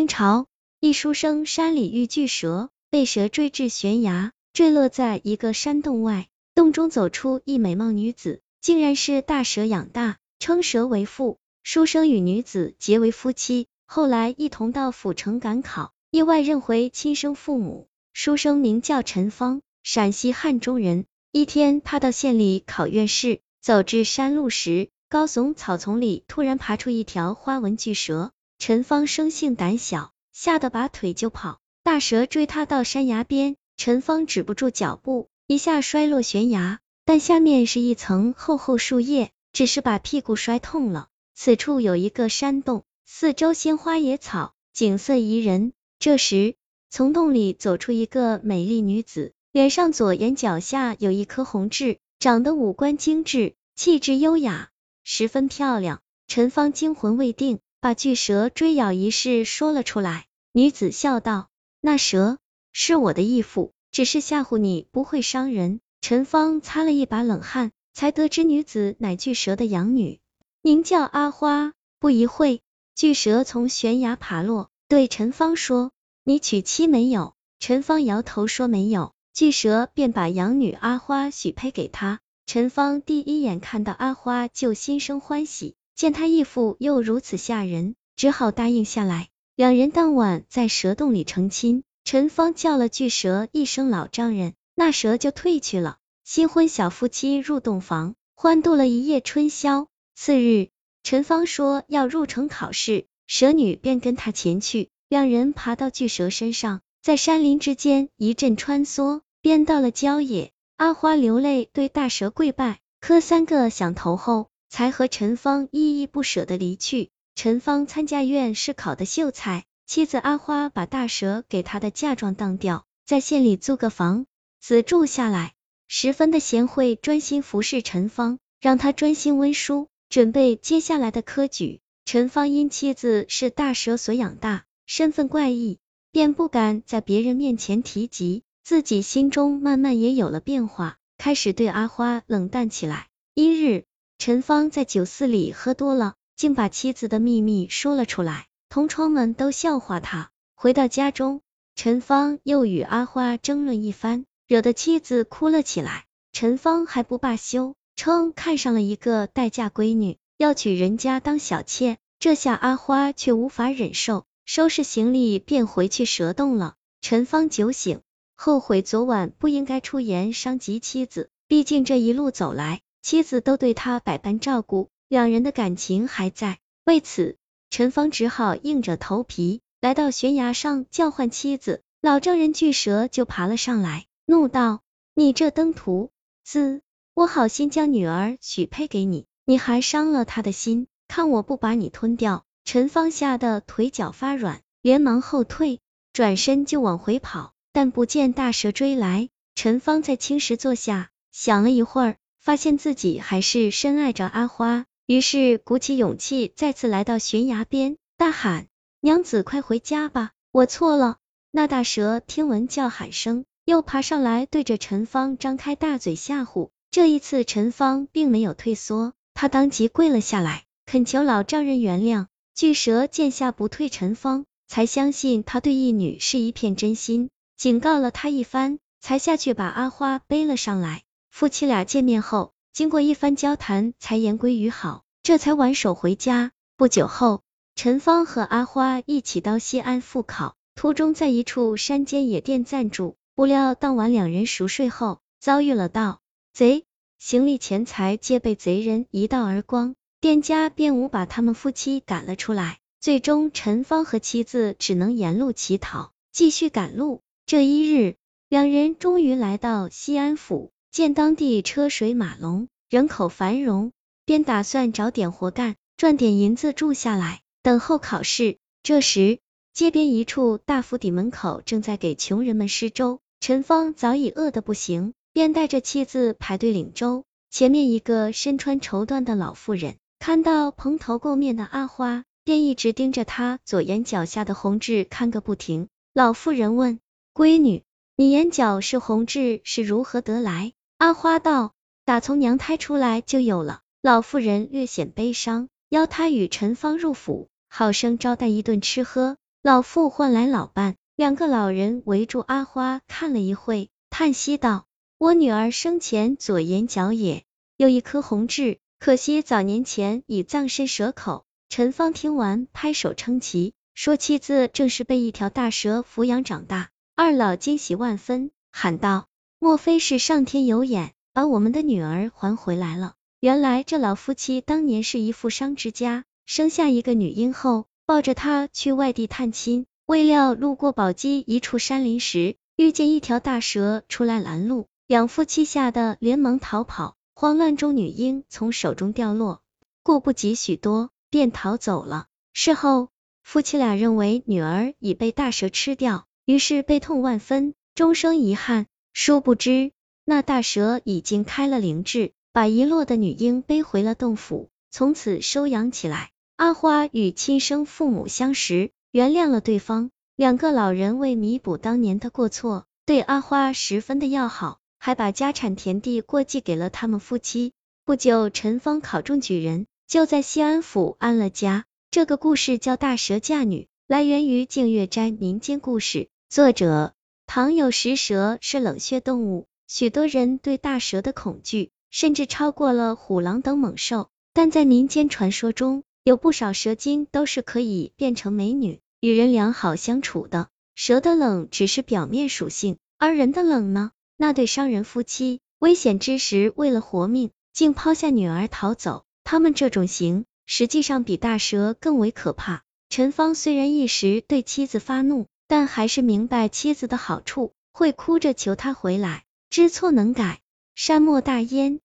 清朝，一书生山里遇巨蛇，被蛇追至悬崖，坠落在一个山洞外。洞中走出一美貌女子，竟然是大蛇养大，称蛇为父。书生与女子结为夫妻，后来一同到府城赶考，意外认回亲生父母。书生名叫陈芳，陕西汉中人。一天，他到县里考院试，走至山路时，高耸草丛里突然爬出一条花纹巨蛇。陈芳生性胆小，吓得拔腿就跑。大蛇追他到山崖边，陈芳止不住脚步，一下摔落悬崖。但下面是一层厚厚树叶，只是把屁股摔痛了。此处有一个山洞，四周鲜花野草，景色宜人。这时，从洞里走出一个美丽女子，脸上左眼角下有一颗红痣，长得五官精致，气质优雅，十分漂亮。陈芳惊魂未定。把巨蛇追咬一事说了出来，女子笑道：“那蛇是我的义父，只是吓唬你，不会伤人。”陈芳擦了一把冷汗，才得知女子乃巨蛇的养女，名叫阿花。不一会，巨蛇从悬崖爬落，对陈芳说：“你娶妻没有？”陈芳摇头说：“没有。”巨蛇便把养女阿花许配给他。陈芳第一眼看到阿花，就心生欢喜。见他义父又如此吓人，只好答应下来。两人当晚在蛇洞里成亲。陈芳叫了巨蛇一声老丈人，那蛇就退去了。新婚小夫妻入洞房，欢度了一夜春宵。次日，陈芳说要入城考试，蛇女便跟他前去。两人爬到巨蛇身上，在山林之间一阵穿梭，便到了郊野。阿花流泪对大蛇跪拜，磕三个响头后。才和陈芳依依不舍的离去。陈芳参加院试考的秀才，妻子阿花把大蛇给他的嫁妆当掉，在县里租个房子住下来，十分的贤惠，专心服侍陈芳，让他专心温书，准备接下来的科举。陈芳因妻子是大蛇所养大，身份怪异，便不敢在别人面前提及，自己心中慢慢也有了变化，开始对阿花冷淡起来。一日。陈芳在酒肆里喝多了，竟把妻子的秘密说了出来，同窗们都笑话他。回到家中，陈芳又与阿花争论一番，惹得妻子哭了起来。陈芳还不罢休，称看上了一个待嫁闺女，要娶人家当小妾。这下阿花却无法忍受，收拾行李便回去蛇洞了。陈芳酒醒，后悔昨晚不应该出言伤及妻子，毕竟这一路走来。妻子都对他百般照顾，两人的感情还在。为此，陈芳只好硬着头皮来到悬崖上叫唤妻子。老丈人巨蛇就爬了上来，怒道：“你这登徒子，我好心将女儿许配给你，你还伤了他的心，看我不把你吞掉！”陈芳吓得腿脚发软，连忙后退，转身就往回跑，但不见大蛇追来。陈芳在青石坐下，想了一会儿。发现自己还是深爱着阿花，于是鼓起勇气再次来到悬崖边，大喊：“娘子，快回家吧，我错了！”那大蛇听闻叫喊声，又爬上来，对着陈芳张开大嘴吓唬。这一次，陈芳并没有退缩，他当即跪了下来，恳求老丈人原谅。巨蛇见下不退，陈芳才相信他对义女是一片真心，警告了他一番，才下去把阿花背了上来。夫妻俩见面后，经过一番交谈，才言归于好，这才挽手回家。不久后，陈芳和阿花一起到西安赴考，途中在一处山间野店暂住。不料当晚两人熟睡后，遭遇了盗贼，行李钱财皆被贼人一盗而光，店家便无把他们夫妻赶了出来。最终，陈芳和妻子只能沿路乞讨，继续赶路。这一日，两人终于来到西安府。见当地车水马龙，人口繁荣，便打算找点活干，赚点银子住下来，等候考试。这时，街边一处大府邸门口正在给穷人们施粥，陈芳早已饿得不行，便带着妻子排队领粥。前面一个身穿绸缎的老妇人，看到蓬头垢面的阿花，便一直盯着她左眼角下的红痣看个不停。老妇人问：“闺女，你眼角是红痣是如何得来？”阿花道：“打从娘胎出来就有了。”老妇人略显悲伤，邀他与陈芳入府，好生招待一顿吃喝。老妇唤来老伴，两个老人围住阿花看了一会，叹息道：“我女儿生前左眼角也有一颗红痣，可惜早年前已葬身蛇口。”陈芳听完，拍手称奇，说妻子正是被一条大蛇抚养长大。二老惊喜万分，喊道：“莫非是上天有眼，把我们的女儿还回来了？”原来这老夫妻当年是一富商之家，生下一个女婴后，抱着她去外地探亲，未料路过宝鸡一处山林时，遇见一条大蛇出来拦路，两夫妻吓得连忙逃跑，慌乱中女婴从手中掉落，顾不及许多。便逃走了。事后，夫妻俩认为女儿已被大蛇吃掉，于是悲痛万分，终生遗憾。殊不知，那大蛇已经开了灵智，把遗落的女婴背回了洞府，从此收养起来。阿花与亲生父母相识，原谅了对方。两个老人为弥补当年的过错，对阿花十分的要好，还把家产田地过继给了他们夫妻。不久，陈芳考中举人。就在西安府安了家。这个故事叫大蛇嫁女，来源于净月斋民间故事。作者唐有食，蛇是冷血动物，许多人对大蛇的恐惧甚至超过了虎狼等猛兽。但在民间传说中，有不少蛇精都是可以变成美女，与人良好相处的。蛇的冷只是表面属性，而人的冷呢？那对商人夫妻危险之时，为了活命，竟抛下女儿逃走。他们这种行，实际上比大蛇更为可怕。陈芳虽然一时对妻子发怒，但还是明白妻子的好处，会哭着求他回来。知错能改，善莫大焉。